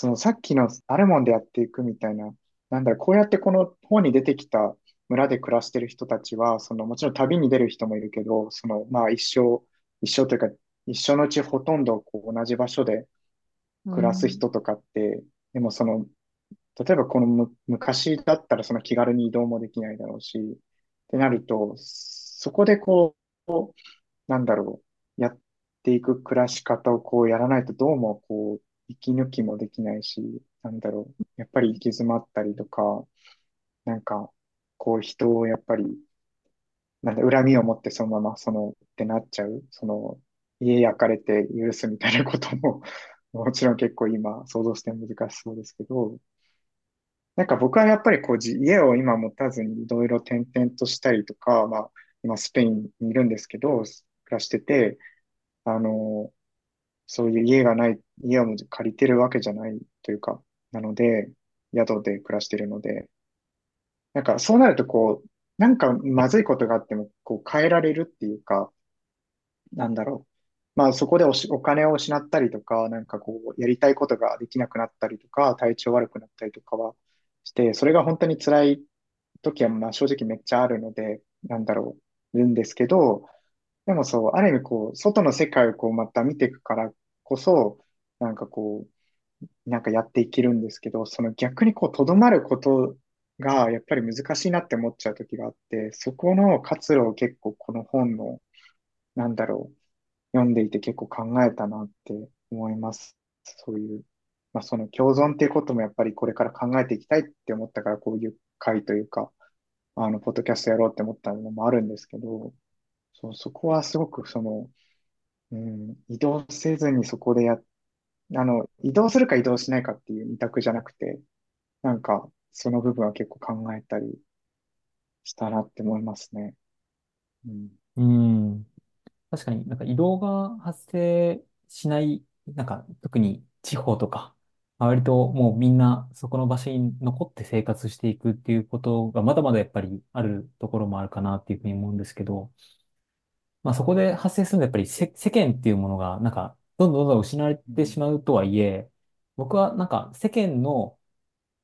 そのさっきのあるもんでやっていくみたいな、なんだろう、こうやってこの本に出てきた村で暮らしてる人たちは、そのもちろん旅に出る人もいるけど、そのまあ一生、一生というか、一生のうちほとんどこう同じ場所で暮らす。人とかって、でもその、例えばこの昔だったらその気軽に移動もできないだろうし、ってなると、そこでこう、なんだろう、やっていく暮らし方をこうやらないとどうもこう、息抜きもできないし、なんだろう、やっぱり行き詰まったりとか、なんか、こう人をやっぱり、なんだ、恨みを持ってそのままその、ってなっちゃう、その、家焼かれて許すみたいなことも、もちろん結構今想像して難しそうですけど、なんか僕はやっぱりこう家を今持たずにいろいろ転々としたりとか、まあ今スペインにいるんですけど、暮らしてて、あの、そういう家がない、家を借りてるわけじゃないというか、なので、宿で暮らしてるので、なんかそうなるとこう、なんかまずいことがあってもこう変えられるっていうか、なんだろう。まあそこでおし、お金を失ったりとか、なんかこう、やりたいことができなくなったりとか、体調悪くなったりとかはして、それが本当に辛い時はまあ正直めっちゃあるので、なんだろう、いるんですけど、でもそう、ある意味こう、外の世界をこうまた見ていくからこそ、なんかこう、なんかやっていけるんですけど、その逆にこう、とどまることがやっぱり難しいなって思っちゃう時があって、そこの活路を結構この本の、なんだろう、読んでいて結構考えたなって思います。そういう、まあその共存っていうこともやっぱりこれから考えていきたいって思ったからこういう会というか、あの、ポッドキャストやろうって思ったのもあるんですけど、そう、そこはすごくその、うん、移動せずにそこでや、あの、移動するか移動しないかっていう二択じゃなくて、なんか、その部分は結構考えたりしたなって思いますね。うん。うん。確かになんか移動が発生しない、なんか特に地方とか、まあ割ともうみんなそこの場所に残って生活していくっていうことがまだまだやっぱりあるところもあるかなっていうふうに思うんですけど、まあそこで発生するのはやっぱり世、世間っていうものがなんかどんどんどんどん失われてしまうとはいえ、僕はなんか世間の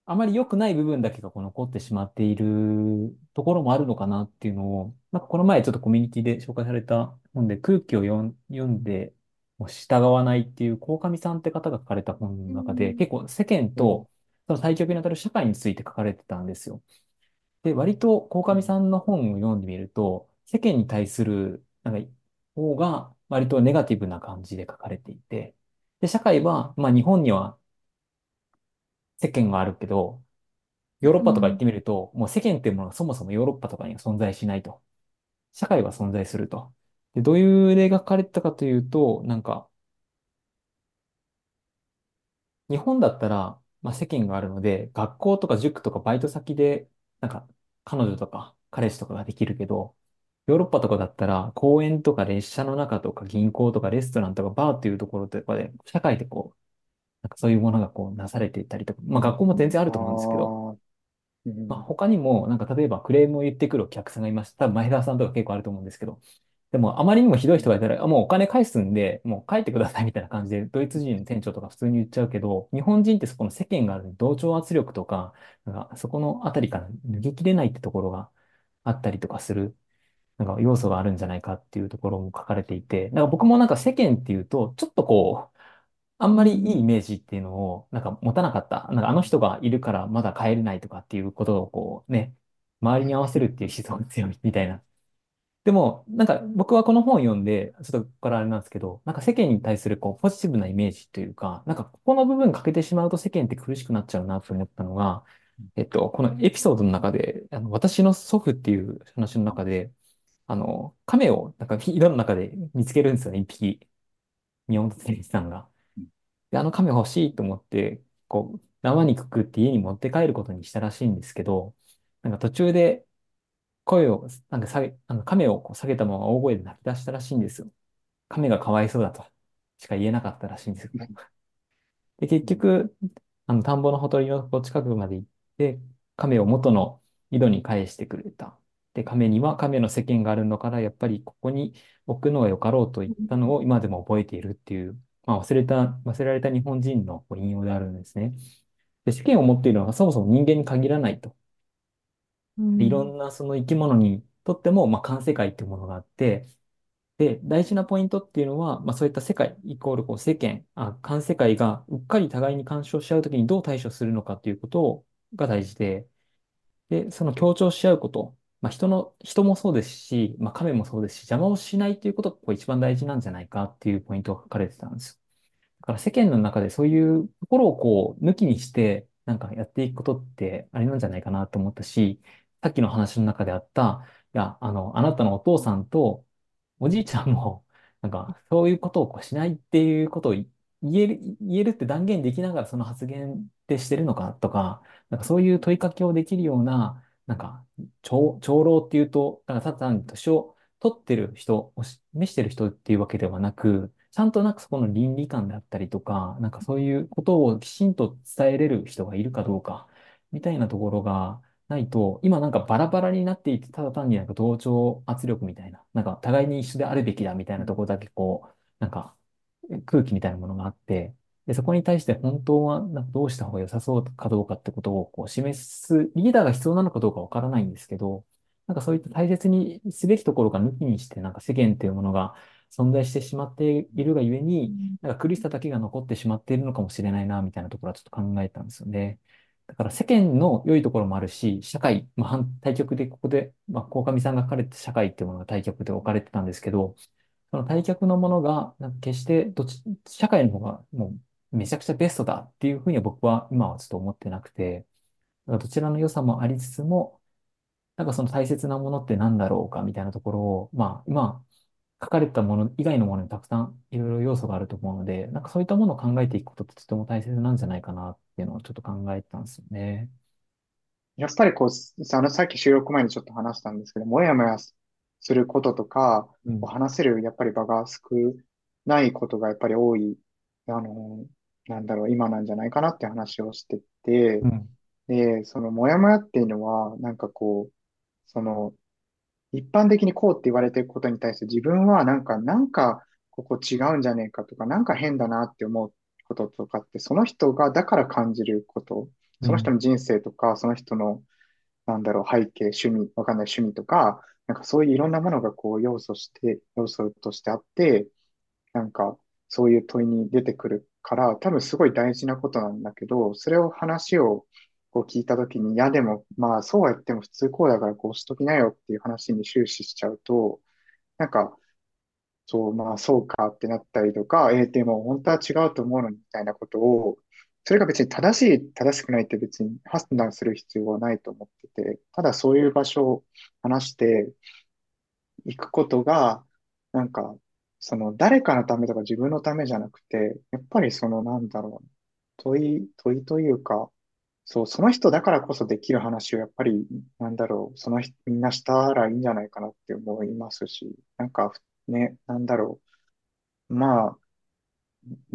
あまり良くない部分だけがこう残ってしまっているところもあるのかなっていうのを、なんかこの前ちょっとコミュニティで紹介された本で空気を読ん読んでもう従わないっていう鴻上さんって方が書かれた本の中で結構世間うん。とその対極にあたる社会について書かれてたんですよ。で、割と鴻上さんの本を読んでみると世間に対するなんか方が割とネガティブな感じで書かれていて、で、社会は、まあ日本には世間があるけど、ヨーロッパとか行っ。てみると、もう世間っていうものがそもそもヨーロッパとかには存在しないと。社会は存在すると。で、どういう例が書かれてたかというと、なんか、日本だったら、まあ、世間があるので、学校とか塾とかバイト先で、なんか、彼女とか彼氏とかができるけど、ヨーロッパとかだったら、公園とか列車の中とか銀行とかレストランとかバーっていうところとかで、社会でこう、なんかそういうものがこうなされていたりとか、まあ学校も全然あるあと思うんですけど、あ、うまあ、ん。他にも、なんか例えばクレームを言ってくるお客さんがいました。多分前田さんとか結構あると思うんですけど、でもあまりにもひどい人がいたら、あもうお金返すんで、もう帰ってくださいみたいな感じで、ドイツ人の店長とか普通に言っちゃうけど、日本人ってそこの世間がある同調圧力とか、なんかそこのあたりから抜けきれないってところがあったりとかする、なんか要素があるんじゃないかっていうところも書かれていて、なんか僕もなんか世間っていうと、ちょっとこう、あんまりいいイメージっていうのをなんか持たなかった。なんかあの人がいるからまだ帰れないとかっていうことをこうね、周りに合わせるっていう思想が強いみたいな。でも、なんか僕はこの本を読んで、ちょっとここからあれなんですけど、なんか世間に対するこうポジティブなイメージというか、なんかここの部分欠けてしまうと世間って苦しくなっちゃうなと思ったのが、えっと、このエピソードの中で、あの私の祖父っていう話の中で、あの、亀をなんか井戸の中で見つけるんですよね、一匹。宮本照一さんが。で、あの亀欲しいと思って、こう、縄にくくって家に持って帰ることにしたらしいんですけど、なんか途中で声を、なんか下げ、あの亀をこう下げたまま大声で泣き出したらしいんですよ。亀がかわいそうだとしか言えなかったらしいんですよ。で、結局、あの、田んぼのほとりの近くまで行って、亀を元の井戸に返してくれた。で、亀には亀の世間があるのから、やっぱりここに置くのがよかろうと言ったのを今でも覚えているっていうまあ、忘れた、忘れられた日本人の引用であるんですね。で、世間を持っているのはそもそも人間に限らないと。いろん。んなその生き物にとっても、まあ、環世界っていうものがあって、で、大事なポイントっていうのは、まあ、そういった世界、イコールこう世間、あ、環世界がうっかり互いに干渉し合うときにどう対処するのかっていうことが大事で、で、その協調し合うこと、まあ、人の、人もそうですし、まあ、亀もそうですし、邪魔をしないということがこう一番大事なんじゃないかっていうポイントが書かれてたんです。だから世間の中でそういうところをこう抜きにして、なんかやっていくことってあれなんじゃないかなと思ったし、さっきの話の中であった、いや、あの、あなたのお父さんとおじいちゃんも、なんかそういうことをこうしないっていうことを言える、言えるって断言できながらその発言ってしてるのかとか、なんかそういう問いかけをできるような、なんか、長、長老っていうと、だかただ単に年を取ってる人、を示してる人っていうわけではなく、ちゃんとなんかそこの倫理観であったりとか、なんかそういうことをきちんと伝えれる人がいるかどうか、みたいなところがないと、今なんかバラバラになっていて、ただ単になんか同調圧力みたいな、なんか互いに一緒であるべきだみたいなところだけこう、なんか空気みたいなものがあって、で、そこに対して本当はなんかどうした方が良さそうかどうかってことをこう示すリーダーが必要なのかどうかわからないんですけど、なんかそういった大切にすべきところが抜きにして、なんか世間っていうものが存在してしまっているがゆえに、なんか苦しさだけが残ってしまっているのかもしれないな、みたいなところはちょっと考えたんですよね。だから世間の良いところもあるし、社会、まあ、反対極でここで、まあ、鴻上さんが書かれて社会っていうものが対極で置かれてたんですけど、その対極のものが、なんか決してどっち、社会の方がもうめちゃくちゃベストだっていうふうには僕は今はちょっと思ってなくて、どちらの良さもありつつも、なんかその大切なものって何だろうかみたいなところを、まあ、今、書かれたもの以外のものにたくさんいろいろ要素があると思うので、なんかそういったものを考えていくことってとても大切なんじゃないかなっていうのをちょっと考えてたんですよね。やっぱりこう、さあの、さっき収録前にちょっと話したんですけど、もやもやすることとか、うん。話せるやっぱり場が少ないことがやっぱり多い、あの、なんだろう、今なんじゃないかなって話をしてて、うん。で、そのもやもやっていうのは、なんかこう、その、一般的にこうって言われてることに対して自分はなんか、なんか、ここ違うんじゃねえかとか、なんか変だなって思うこととかって、その人がだから感じること、うん。その人の人生とか、その人のなんだろう、背景、趣味、わかんない趣味とか、なんかそういういろんなものがこう要素して、要素としてあって、なんかそういう問いに出てくるから、多分すごい大事なことなんだけど、それを話をこう聞いたときに、いやでも、まあそうは言っても普通こうだからこうしときなよっていう話に終始しちゃうと、なんかそう、まあそうかってなったりとか、えーでも本当は違うと思うのみたいなことを、それが別に正しい、正しくないって別に判断する必要はないと思ってて、ただそういう場所を話していくことが、なんか、その誰かのためとか自分のためじゃなくて、やっぱりそのなんだろう、問い、問いというか、そう、その人だからこそできる話をやっぱり、なんだろう、その人、みんなしたらいいんじゃないかなって思いますし、なんかね、なんだろう。まあ、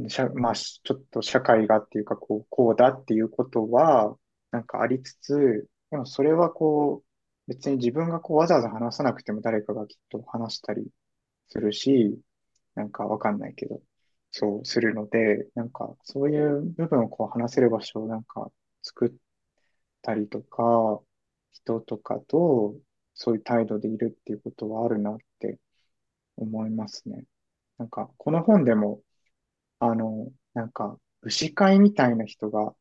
社、まあ、ちょっと社会がっていうか、こう、こうだっていうことは、なんかありつつ、でもそれはこう、別に自分がこうわざわざ話さなくても誰かがきっと話したりするし、なんかわかんないけど、そうするので、なんかそういう部分をこう話せる場所をなんか作ったりとか、人とかとそういう態度でいるっていうことはあるなって思いますね。なんか、この本でも、あの、なんか、牛飼いみたいな人が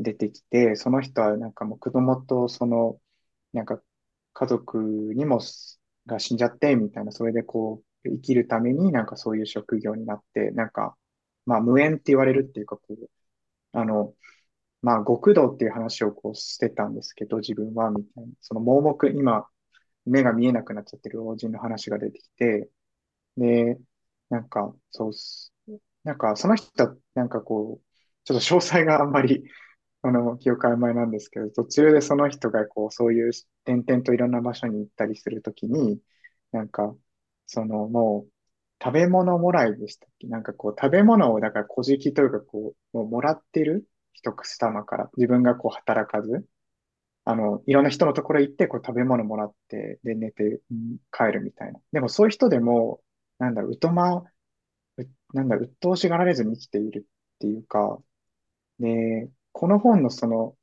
出てきて、その人はなんかもう子供とその、なんか家族にもが死んじゃって、みたいな、それでこう、生きるためになんかそういう職業になって、なんか、まあ無縁って言われるっていうか、こう、あの、まあ極道っていう話をこうしてたんですけど、自分は、みたいな。その盲目、今、目が見えなくなっちゃってる老人の話が出てきて、で、なんか、そう。なんか、その人は、なんかこう、ちょっと詳細があんまり、あの、記憶曖昧なんですけど、途中でその人が、こう、そういう点々といろんな場所に行ったりするときに、なんか、その、もう、食べ物もらいでしたっけ？なんかこう、食べ物を、だから、小じきというか、こう、もうもらってる一口玉から、自分がこう、働かず、あの、いろんな人のところ行って、こう、食べ物もらって、で、寝て、うん帰るみたいな。でも、そういう人でも、なんだう、疎ま、うなんだ、鬱陶しがられずに生きているっていうか、で、この本のその、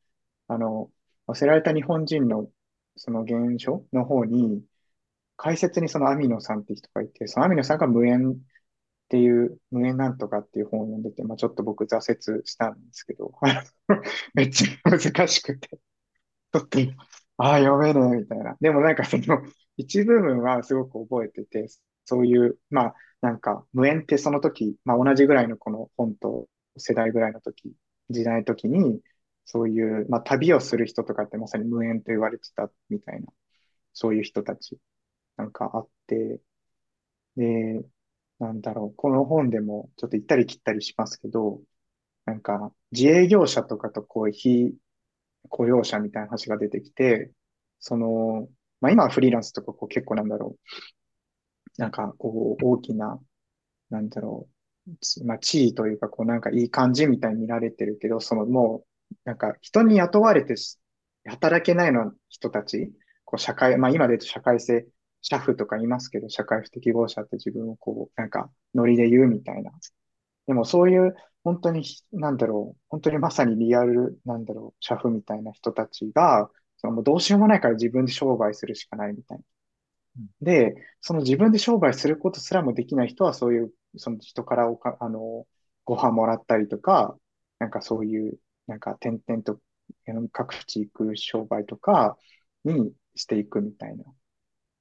あの、忘れられた日本人のその原書の方に、解説にそのアミノさんって人がいて、そのアミノさんが無縁っていう、無縁なんとかっていう本を読んでて、まあちょっと僕挫折したんですけど、めっちゃ難しくて、ちょっと、ああ、読めねえみたいな。でもなんかその、一部分はすごく覚えてて、そういう、まあなんか無縁ってその時、まあ同じぐらいのこの本と世代ぐらいの時、時代の時に、そういう、まあ旅をする人とかってまさに無縁と言われてたみたいな、そういう人たちなんかあって、で、なんだろう、この本でもちょっと行ったり来たりしますけど、なんか自営業者とかとこう非雇用者みたいな話が出てきて、その、まあ今はフリーランスとかこう結構なんだろう、なんかこう大きな、なんだろう、まあ地位というかこうなんかいい感じみたいに見られてるけど、そのもう、なんか人に雇われて働けないの人たち、こう社会、まあ今で言うと社会性社フとか言いますけど、社会不適合者って自分をこう、なんか、ノリで言うみたいな。でもそういう、本当に、なんだろう、本当にまさにリアル、なんだろう、社フみたいな人たちが、そのもうどうしようもないから自分で商売するしかないみたいな。で、その自分で商売することすらもできない人は、そういう、その人からおか、あの、ご飯もらったりとか、なんかそういう、なんか点々と各地行く商売とかにしていくみたいな。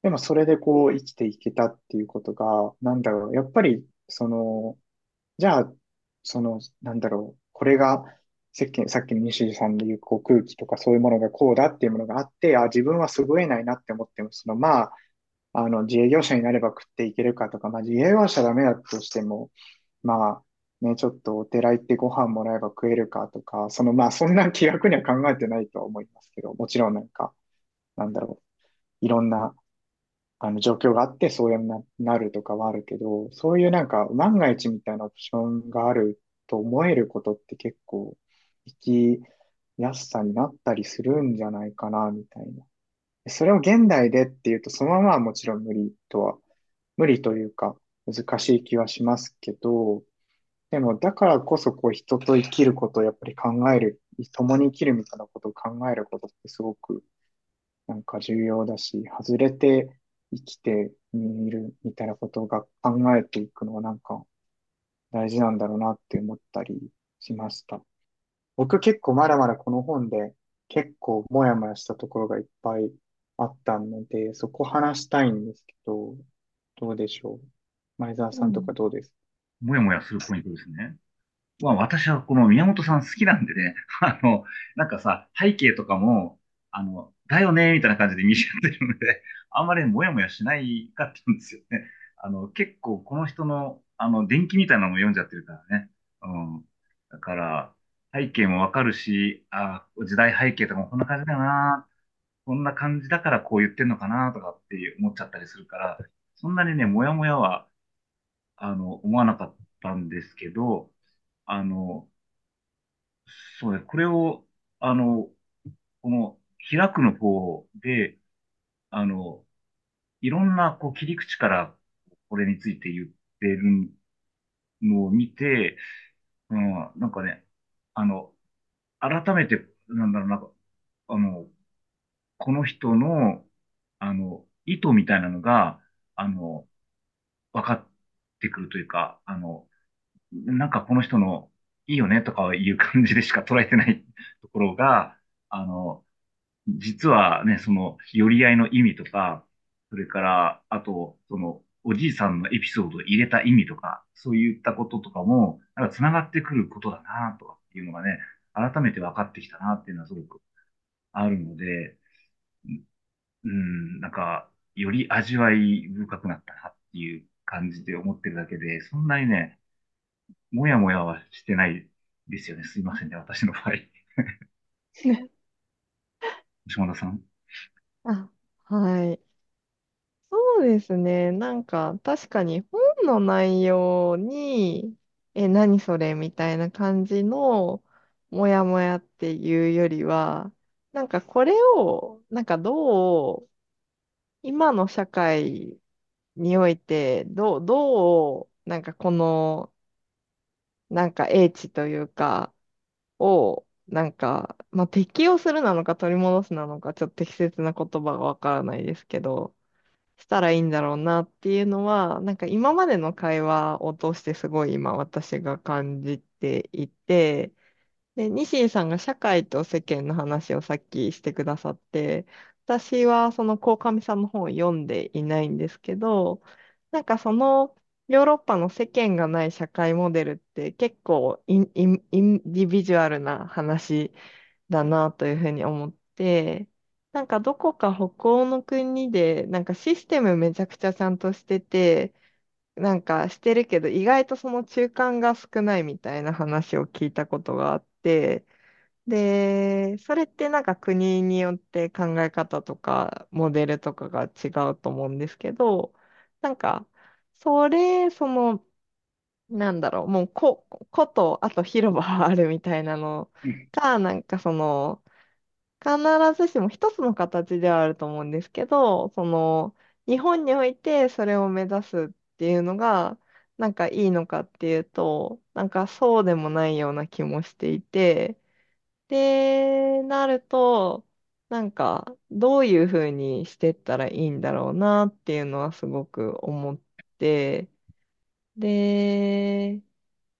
でもそれでこう生きていけたっていうことが、なんだろう、やっぱり、その、じゃあ、その、なんだろう、これが、さっき、さっきの西地さんで言うこう空気とかそういうものがこうだっていうものがあって、あ、自分は優れないなって思っても、その、まあ、あの、自営業者になれば食っていけるかとか、まあ、自営業者ダメだとしても、まあ、ね、ちょっとお寺行ってご飯もらえば食えるかとか、その、まあ、そんな気楽には考えてないとは思いますけど、もちろんなんか、なんだろう、いろんなあの状況があってそういうな、なるとかはあるけど、そういうなんか万が一みたいなオプションがあると思えることって結構生きやすさになったりするんじゃないかな、みたいな。それを現代でっていうと、そのままはもちろん無理とは、無理というか難しい気はしますけど、でもだからこそこう人と生きることをやっぱり考える、共に生きるみたいなことを考えることってすごくなんか重要だし、外れて生きてみるみたいなことが考えていくのはなんか大事なんだろうなって思ったりしました。僕結構まだまだこの本で結構もやもやしたところがいっぱいあったので、そこ話したいんですけど、どうでしょう？前澤さんとか。どうです？もやもやするポイントですね。まあ私はこの宮本さん好きなんでね、あの、なんかさ、背景とかも、あの、だよね、みたいな感じで見せ合ってるので、あんまりもやもやしないかったんですよね。あの、結構この人の、あの、伝記みたいなのも読んじゃってるからね。うん。だから、背景もわかるし、あ、時代背景とかもこんな感じだよな、こんな感じだからこう言ってんのかな、とかって思っちゃったりするから、そんなにね、もやもやは、あの、思わなかったんですけど、あの、そうね、これを、あの、この開くの方で、あの、いろんなこう切り口からこれについて言ってるのを見て、うん、なんかね、あの、改めて、なんだろう、なんか、あの、この人の、あの、意図みたいなのが、あの、分かってくるというか、あの、なんかこの人のいいよねとかいう感じでしか捉えてないところが、あの、実はね、その、寄り合いの意味とか、それから、あと、その、おじいさんのエピソードを入れた意味とか、そういったこととかも、なんか繋がってくることだなとかっていうのがね、改めて分かってきたなっていうのはすごくあるので、うん、なんか、より味わい深くなったなっていう感じで思ってるだけで、そんなにね、もやもやはしてないですよね。すいませんね、私の場合。島田さん。あ、はい。そうですね。なんか、確かに本の内容に、え、何それみたいな感じの、もやもやっていうよりは、なんかこれを、なんかどう、今の社会において、どう、どう、なんかこのなんか英知というか、を、なんか、まあ、適用するなのか取り戻すなのか、ちょっと適切な言葉がわからないですけど、したらいいんだろうなっていうのは、なんか今までの会話を通してすごい今私が感じていて、で、西井さんが社会と世間の話をさっきしてくださって、私はその鴻上さんの本を読んでいないんですけど、なんかそのヨーロッパの世間がない社会モデルって結構 in、in、individual な話だなというふうに思って、なんかどこか北欧の国でなんかシステムめちゃくちゃちゃんとしてて、なんかしてるけど、意外とその中間が少ないみたいな話を聞いたことがあって、で、それってなんか国によって考え方とかモデルとかが違うと思うんですけど、なんか、それ、その、なんだろう、もうこ、こと、あと広場があるみたいなの。うん。が、なんかその、必ずしも一つの形ではあると思うんですけど、その、日本においてそれを目指すっていうのが、なんかいいのかっていうと、なんかそうでもないような気もしていて、で、なると、なんか、どういうふうにしてったらいいんだろうなっていうのはすごく思って、で、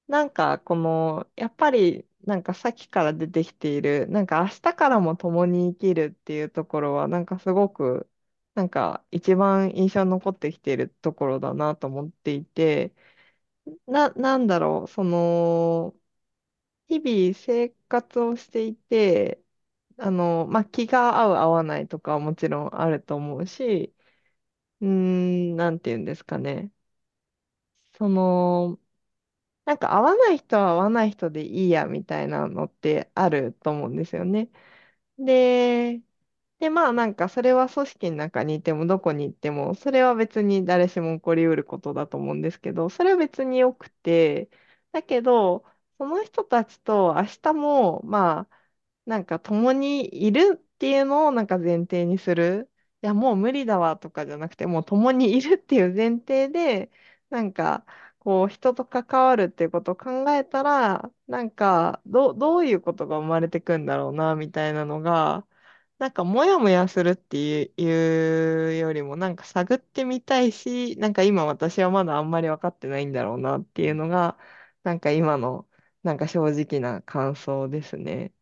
なんか、この、やっぱり、なんかさっきから出てきている、なんか明日からも共に生きるっていうところは、なんかすごく、なんか一番印象に残ってきているところだなと思っていて、な、なんだろう、その、日々生活をしていて、あの、まあ、気が合う合わないとかはもちろんあると思うし、うーん、なんて言うんですかね。その、なんか合わない人は合わない人でいいやみたいなのってあると思うんですよね。で、で、まあなんかそれは組織の中にいてもどこに行っても、それは別に誰しも起こりうることだと思うんですけど、それは別によくて、だけど、その人たちと明日も、まあ、なんか共にいるっていうのをなんか前提にする。いや、もう無理だわとかじゃなくて、もう共にいるっていう前提で、なんか、こう、人と関わるっていうことを考えたら、なんか、どう、どういうことが生まれてくんだろうな、みたいなのが、なんか、もやもやするっていう、いうよりも、なんか探ってみたいし、なんか今私はまだあんまり分かってないんだろうなっていうのが、なんか今の、なんか正直な感想ですね。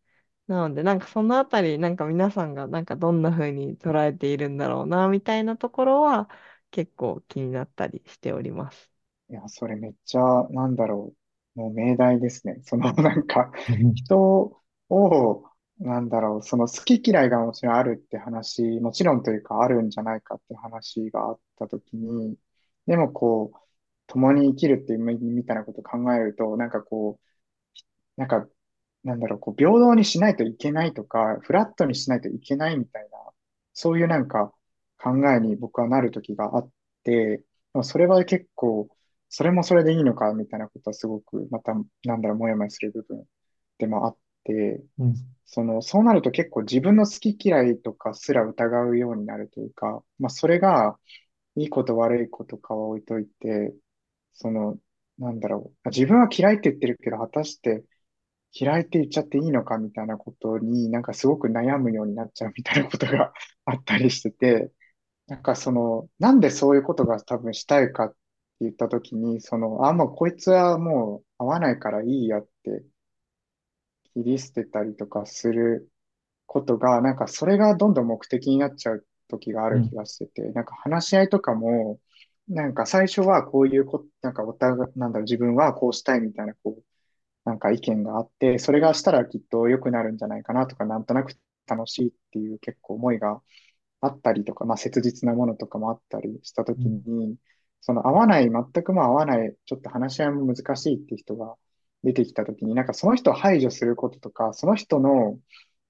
なので、なんかそのあたり、なんか皆さんがなんかどんな風に捉えているんだろうな、みたいなところは結構気になったりしております。いや、それめっちゃ、なんだろう。もう命題ですね。その、なんか、うん人を、なんだろう、その好き嫌いがもちろんあるって話、もちろんというかあるんじゃないかって話があったときに、でもこう、共に生きるっていうみみたいなことを考えると、なんかこう、なんか、なんだろう、こう、平等にしないといけないとか、フラットにしないといけないみたいな、そういうなんか考えに僕はなる時があって、それは結構、それもそれでいいのかみたいなことはすごく、また、なんだろう、もやもやする部分でもあって、うん。その、そうなると結構自分の好き嫌いとかすら疑うようになるというか、まあそれがいいこと悪いことかは置いといて、その、なんだろう、自分は嫌いって言ってるけど、果たして嫌いって言っちゃっていいのかみたいなことになんかすごく悩むようになっちゃうみたいなことがあったりしてて、なんかその、なんでそういうことが多分したいかって言ったときに、その、あ、もうこいつはもう合わないからいいやって切り捨てたりとかすることが、なんかそれがどんどん目的になっちゃう時がある気うんがしてて、なんか話し合いとかも、なんか最初はこういうこ、なんかお互い、なんだろう、自分はこうしたいみたいな、こう、なんか意見があって、それがしたらきっと良くなるんじゃないかなとか、なんとなく楽しいっていう結構思いがあったりとか、まあ切実なものとかもあったりしたときうん。に、その合わない、全くも合わない、ちょっと話し合いも難しいって人が出てきたときに、なんかその人を排除することとか、その人の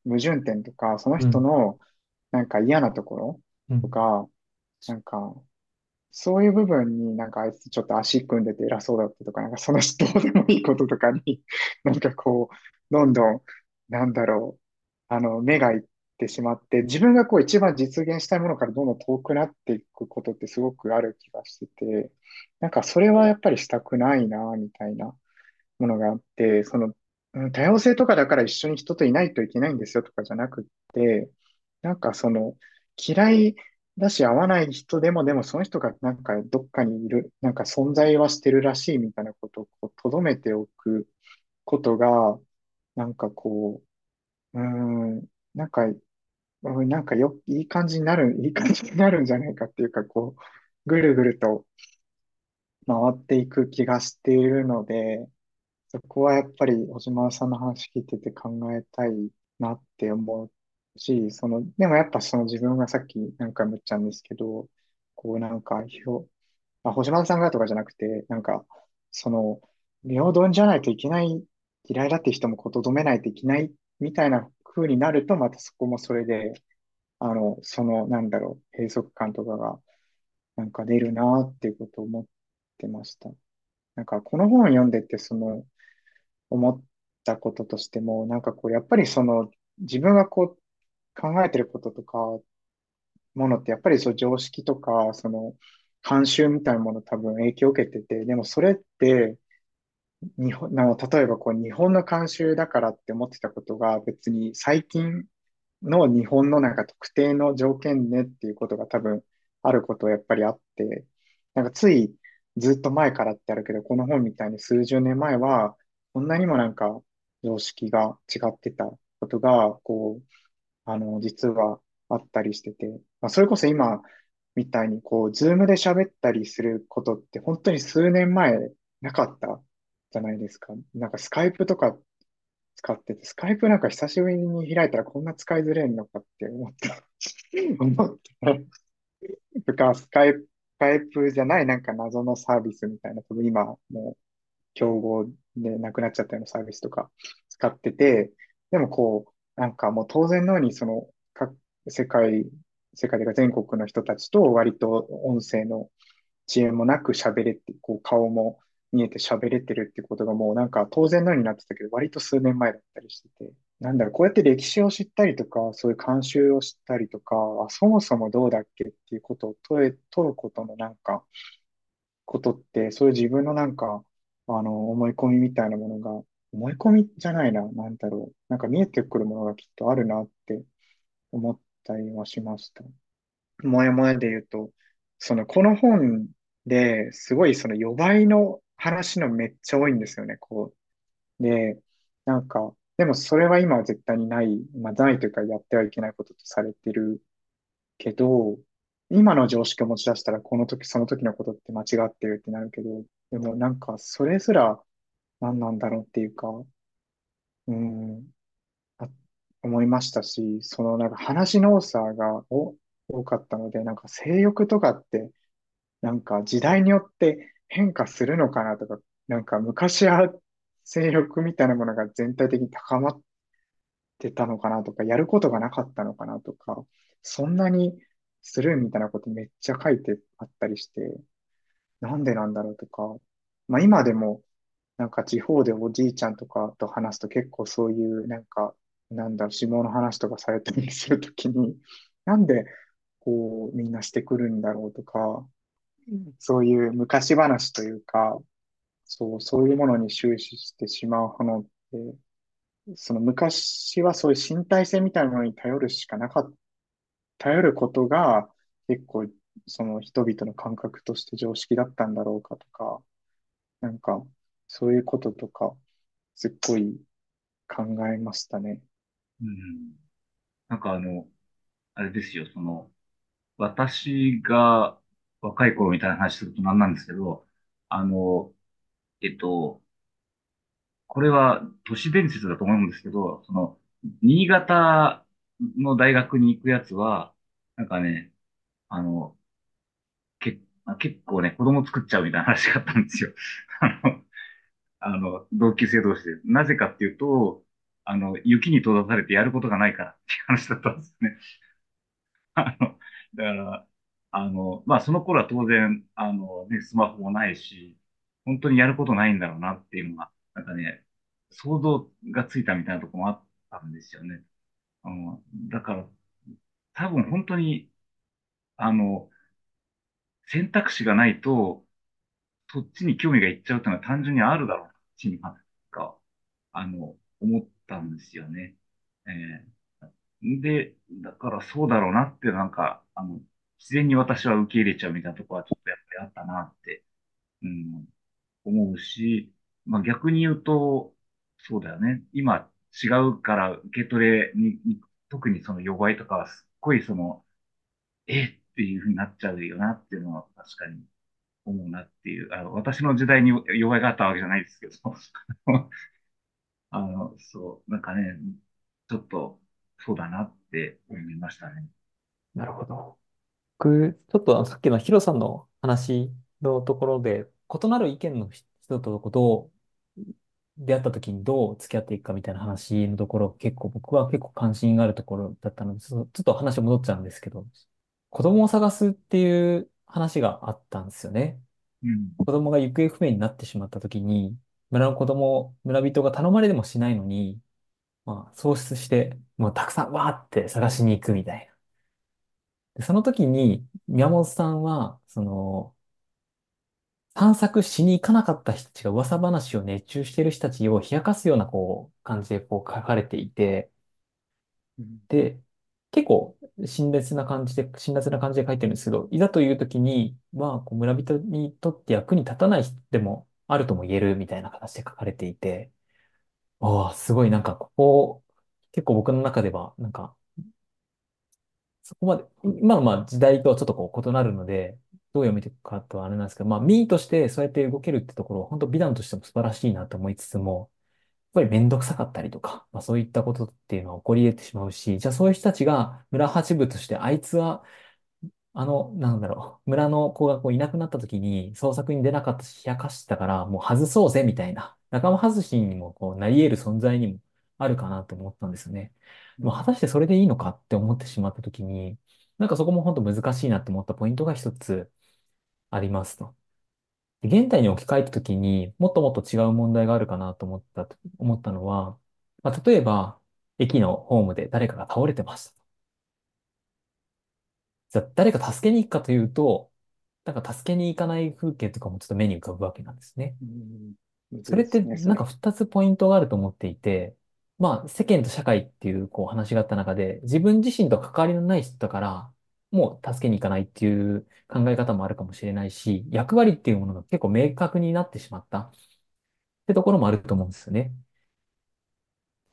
矛盾点とか、そのうん。人のなんか嫌なところうん。とか、なんかそういう部分になんかあいつちょっと足組んでて偉そうだったとか、なんかその人でもいいこととかに、なんかこう、どんどん、なんだろう、あの、目がいってしまって、自分がこう一番実現したいものからどんどん遠くなっていくことってすごくある気がしてて、なんかそれはやっぱりしたくないな、みたいなものがあって、その、多様性とかだから一緒に人といないといけないんですよとかじゃなくって、なんかその、嫌いだし合わない人でも、でもその人がなんかどっかにいる、なんか存在はしてるらしいみたいなことをこう留めておくことが、なんかこう、うん、なんか、うん。なんかよ、いい感じになる、いい感じになるんじゃないかっていうか、こう、ぐるぐると回っていく気がしているので、そこはやっぱり、小島さんの話聞いてて考えたいなって思うし、その、でもやっぱその自分がさっき何回も言っちゃうんですけど、こうなんか、ひょ、あ、星間さんがとかじゃなくて、なんか、その、平等じゃないといけない、嫌いだって人もことどめないといけないみたいな風になると、またそこもそれで、あの、その、なんだろう、閉塞感とかが、なんか出るなっていうことを思ってました。なんか、この本を読んでて、その、思ったこととしても、なんかこう、やっぱりその、自分がこう、考えてることとか、ものって、やっぱりそう常識とか、その、慣習みたいなもの多分影響を受けてて、でもそれって、日本、な例えばこう日本の慣習だからって思ってたことが別に最近の日本のなんか特定の条件ねっていうことが多分あることはやっぱりあって、なんかついずっと前からってあるけど、この本みたいに数十年前は、こんなにもなんか常識が違ってたことが、こう、あの、実はあったりしてて、まあ、それこそ今みたいにこう、ズームで喋ったりすることって本当に数年前なかったじゃないですか。なんかスカイプとか使ってて、スカイプなんか久しぶりに開いたらこんな使いづれんのかって思った。思った。とか、スカイプ、スカイプじゃないなんか謎のサービスみたいな、多分今もう競合でなくなっちゃったようなサービスとか使ってて、でもこう、なんかもう当然のようにその、各世界、世界でか全国の人たちと割と音声の遅延もなく喋れて、こう顔も見えて喋れてるってことがもうなんか当然のようになってたけど、割と数年前だったりしてて、なんだろう、こうやって歴史を知ったりとか、そういう慣習を知ったりとか、そもそもどうだっけっていうことを問え、問うことのなんか、ことって、そういう自分のなんか、あの、思い込みみたいなものが、思い込みじゃないな、なんだろう。なんか見えてくるものがきっとあるなって思ったりはしました。もやもやで言うと、その、この本ですごいその予売の話のめっちゃ多いんですよね、こう。で、なんか、でもそれは今は絶対にない、まあないというかやってはいけないこととされてるけど、今の常識を持ち出したらこの時その時のことって間違ってるってなるけど、でもなんかそれすら何なんだろうっていうか、うん、あ、思いましたし、そのなんか話の多さがお多かったので、なんか性欲とかってなんか時代によって変化するのかなとか、なんか昔は性欲みたいなものが全体的に高まってたのかなとか、やることがなかったのかなとか、そんなにするみたいなことめっちゃ書いてあったりして、なんでなんだろうとか、まあ今でもなんか地方でおじいちゃんとかと話すと結構そういうなんか、なんだろう、下の話とかされたりするときに、なんでこうみんなしてくるんだろうとか、そういう昔話というか、そう、そういうものに終始してしまうものって、その昔はそういう身体性みたいなものに頼るしかなかった、頼ることが結構その人々の感覚として常識だったんだろうかとか、なんかそういうこととか、すっごい考えましたね。うん。なんかあの、あれですよ、その、私が若い頃みたいな話するとなんなんですけど、あの、えっと、これは都市伝説だと思うんですけど、その、新潟の大学に行くやつは、なんかね、あの、け、結構ね、子供作っちゃうみたいな話があったんですよ。あの、あの、同級生同士で。なぜかっていうと、あの、雪に閉ざされてやることがないからっていう話だったんですね。あの、だから、あの、まあ、その頃は当然、あの、ね、スマホもないし、本当にやることないんだろうなっていうのが、なんかね、想像がついたみたいなとこもあったんですよね。うん、だから、多分本当に、あの、選択肢がないと、そっちに興味がいっちゃうっていうのは単純にあるだろうな、ちには。あの、思ったんですよね。えーで、だからそうだろうなって、なんか、あの、自然に私は受け入れちゃうみたいなところはちょっとやっぱりあったなって、うん、思うし、まあ逆に言うと、そうだよね。今違うから受け取れに、に特にその弱いとかはすっごいその、えっていうふうになっちゃうよなっていうのは確かに思うなっていう、あの、私の時代に弱いがあったわけじゃないですけど、あの、そう、なんかね、ちょっと、そうだなって思いましたね。なるほど。僕、ちょっとあのさっきのヒロさんの話のところで、異なる意見の人とどう出会った時にどう付き合っていくかみたいな話のところ、結構僕は結構関心があるところだったので、ちょっと話戻っちゃうんですけど、子供を探すっていう話があったんですよね。うん。子供が行方不明になってしまった時に、村の子供、村人が頼まれでもしないのに、まあ、喪失して、もうたくさんわーって探しに行くみたいな。で、その時に、宮本さんは、その、探索しに行かなかった人たちが噂話を熱中している人たちを冷やかすような、こう、感じでこう書かれていて、うん。で、結構、辛辣な感じで、辛辣な感じで書いてるんですけど、いざという時に、まあ、こう村人にとって役に立たない人でもあるとも言えるみたいな形で書かれていて、ああ、すごいなんか、ここ、結構僕の中では、なんか、そこまで、今のまあ時代とはちょっとこう異なるので、どう読めていくかとはあれなんですけど、まあ、ミーとしてそうやって動けるってところ、本当美談としても素晴らしいなと思いつつも、やっぱりめんどくさかったりとか、まあそういったことっていうのは起こり得てしまうし、じゃあそういう人たちが村八部として、あいつは、あの、なんだろう、村の子がこういなくなった時に捜索に出なかったし、冷やかしてたから、もう外そうぜみたいな、仲間外しにもこうなり得る存在にもあるかなと思ったんですよね。でも果たしてそれでいいのかって思ってしまった時に、なんかそこも本当難しいなって思ったポイントが一つありますと。で現代に置き換えたときにもっともっと違う問題があるかなと思ったと、思ったのは、まあ、例えば、駅のホームで誰かが倒れてました。じゃあ、誰か助けに行くかというと、なんか助けに行かない風景とかもちょっと目に浮かぶわけなんですね。うんそれってなんかれ。二つポイントがあると思っていて、まあ世間と社会っていうこう話があった中で、自分自身と関わりのない人だから、もう助けに行かないっていう考え方もあるかもしれないし、役割っていうものが結構明確になってしまったってところもあると思うんですよね。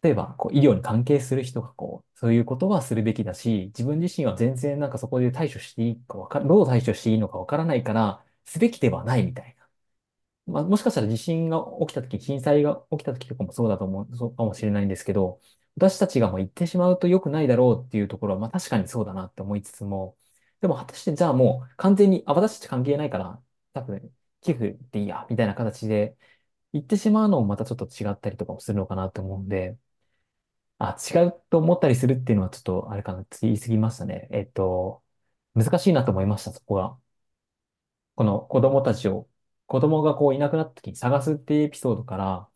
例えば、こう医療に関係する人がこう、そういうことはするべきだし、自分自身は全然なんかそこで対処していいかわか、どう対処していいのかわからないから、すべきではないみたいな。まあ、もしかしたら地震が起きた時、震災が起きた時とかもそうだと思う、そうかもしれないんですけど、私たちがもう行ってしまうと良くないだろうっていうところは、まあ確かにそうだなって思いつつも、でも果たしてじゃあもう完全に、あ、私たち関係ないから、多分寄付でいいや、みたいな形で行ってしまうのもまたちょっと違ったりとかもするのかなと思うんで、あ、違うと思ったりするっていうのはちょっとあれかな、言い過ぎましたね。えっと、難しいなと思いました、そこが。この子供たちを、子供がこういなくなった時に探すっていうエピソードから、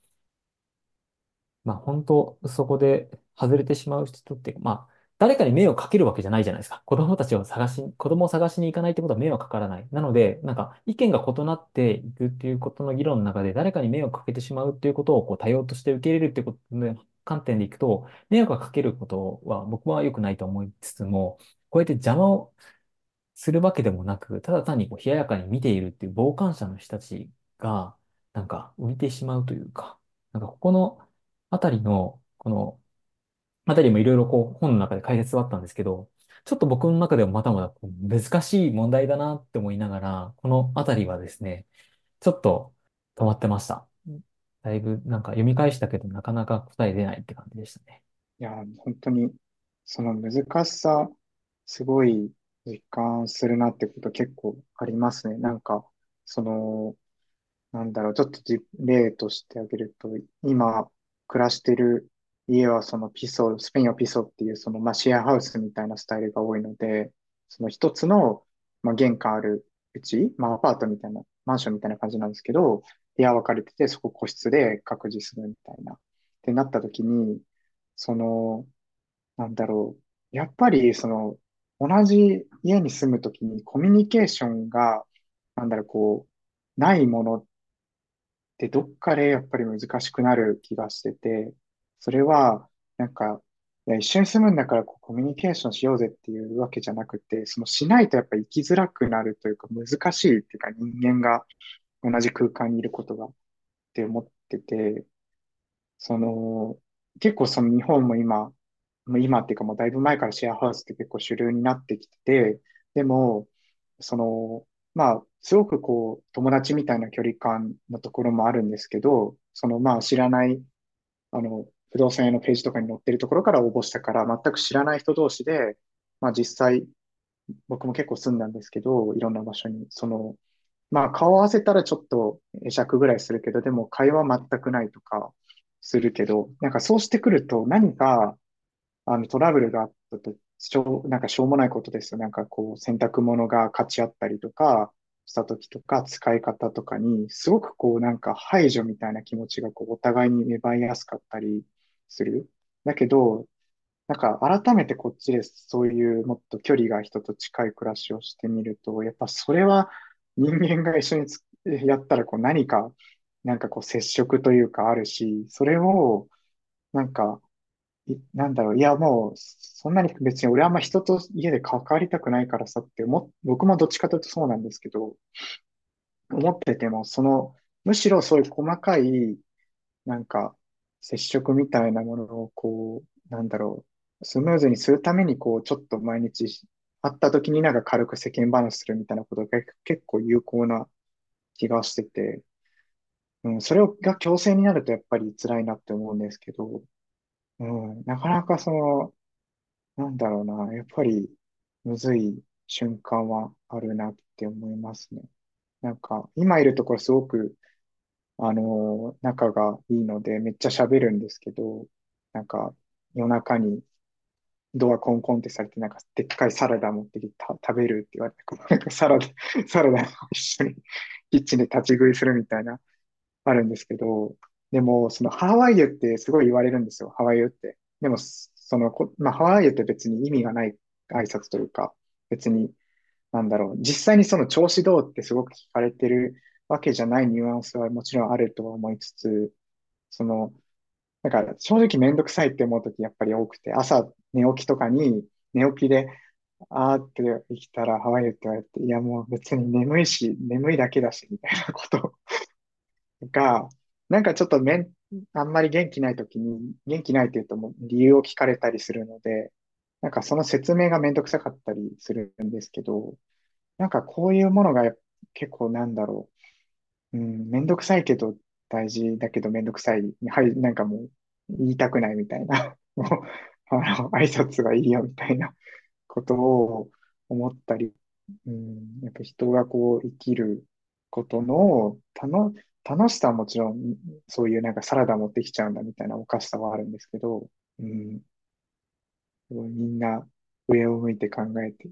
まあ本当、そこで外れてしまう人って、まあ誰かに迷惑かけるわけじゃないじゃないですか。子供たちを探し、子供を探しに行かないってことは迷惑かからない。なので、なんか意見が異なっていくっていうことの議論の中で誰かに迷惑かけてしまうっていうことをこう多様として受け入れるっていうことの観点でいくと、迷惑がかけることは僕は良くないと思いつつも、こうやって邪魔をするわけでもなく、ただ単にこう冷ややかに見ているっていう傍観者の人たちが、なんか浮いてしまうというか、なんかここのあたりの、このあたりもいろいろこう本の中で解説はあったんですけど、ちょっと僕の中でもまだまだ難しい問題だなって思いながら、このあたりはですね、ちょっと止まってました。だいぶなんか読み返したけど、なかなか答え出ないって感じでしたね。いや、本当に、その難しさ、すごい実感するなってこと結構ありますね。なんか、その、なんだろう、ちょっと例としてあげると、今暮らしてる家はそのピソ、スペインはピソっていうそのまあシェアハウスみたいなスタイルが多いので、その一つのまあ玄関あるうち、まあアパートみたいな、マンションみたいな感じなんですけど、部屋分かれてて、そこ個室で各自するみたいな。ってなった時に、その、なんだろう、やっぱりその同じ家に住むときにコミュニケーションが、なんだろう、こう、ないものってどっかでやっぱり難しくなる気がしてて、それは、なんか、いや、一緒に住むんだからこうコミュニケーションしようぜっていうわけじゃなくて、そのしないとやっぱ生きづらくなるというか難しいっていうか人間が同じ空間にいることがって思ってて、その、結構その日本も今、今っていうかもうだいぶ前からシェアハウスって結構主流になってきて、でも、その、まあ、すごくこう、友達みたいな距離感のところもあるんですけど、そのまあ知らない、あの、不動産屋のページとかに載ってるところから応募したから、全く知らない人同士で、まあ実際、僕も結構住んだんですけど、いろんな場所に、その、まあ顔合わせたらちょっと会釈ぐらいするけど、でも会話全くないとかするけど、なんかそうしてくると何か、あのトラブルがあったと、しょう、なんかしょうもないことですよ。なんかこう洗濯物が勝ち合ったりとかした時とか使い方とかに、すごくこうなんか排除みたいな気持ちがこうお互いに芽生えやすかったりする。だけど、なんか改めてこっちでそういうもっと距離が人と近い暮らしをしてみると、やっぱそれは人間が一緒につやったらこう何か、なんかこう接触というかあるし、それをなんか、いなんだろう、いやもうそんなに別に俺あんま人と家で関わりたくないからさって思っ、僕もどっちかというとそうなんですけど、思ってても、その、むしろそういう細かい、なんか、接触みたいなものを、こう、なんだろう、スムーズにするために、こう、ちょっと毎日会った時になんか軽く世間話するみたいなことが結構有効な気がしてて、うん、それが強制になるとやっぱり辛いなって思うんですけど、うん、なかなかその、なんだろうな、やっぱりむずい瞬間はあるなって思いますね。なんか、今いるところすごく、あの、仲がいいので、めっちゃ喋るんですけど、なんか、夜中にドアコンコンってされて、なんか、でっかいサラダ持ってきてた食べるって言われて、こ うなんかサラダ、サラダ一緒にキッチンで立ち食いするみたいな、あるんですけど、でも、そのハワイユってすごい言われるんですよ、ハワイユって。でも、その、まあ、ハワイユって別に意味がない挨拶というか、別に、なんだろう、実際にその調子どうってすごく聞かれてるわけじゃないニュアンスはもちろんあるとは思いつつ、その、だから正直めんどくさいって思うときやっぱり多くて、朝寝起きとかに寝起きで、あーって生きたらハワイユって言われて、いやもう別に眠いし、眠いだけだし、みたいなことが、なんかちょっとめん、あんまり元気ないときに、元気ないって言うともう理由を聞かれたりするので、なんかその説明がめんどくさかったりするんですけど、なんかこういうものが結構なんだろう。うん、めんどくさいけど大事だけどめんどくさい。はい、なんかもう言いたくないみたいな。もう、あの、挨拶はいいよみたいなことを思ったり、うん、やっぱ人がこう生きることの楽、楽しさはもちろん、そういうなんかサラダ持ってきちゃうんだみたいなおかしさはあるんですけど、うん、みんな上を向いて考えて。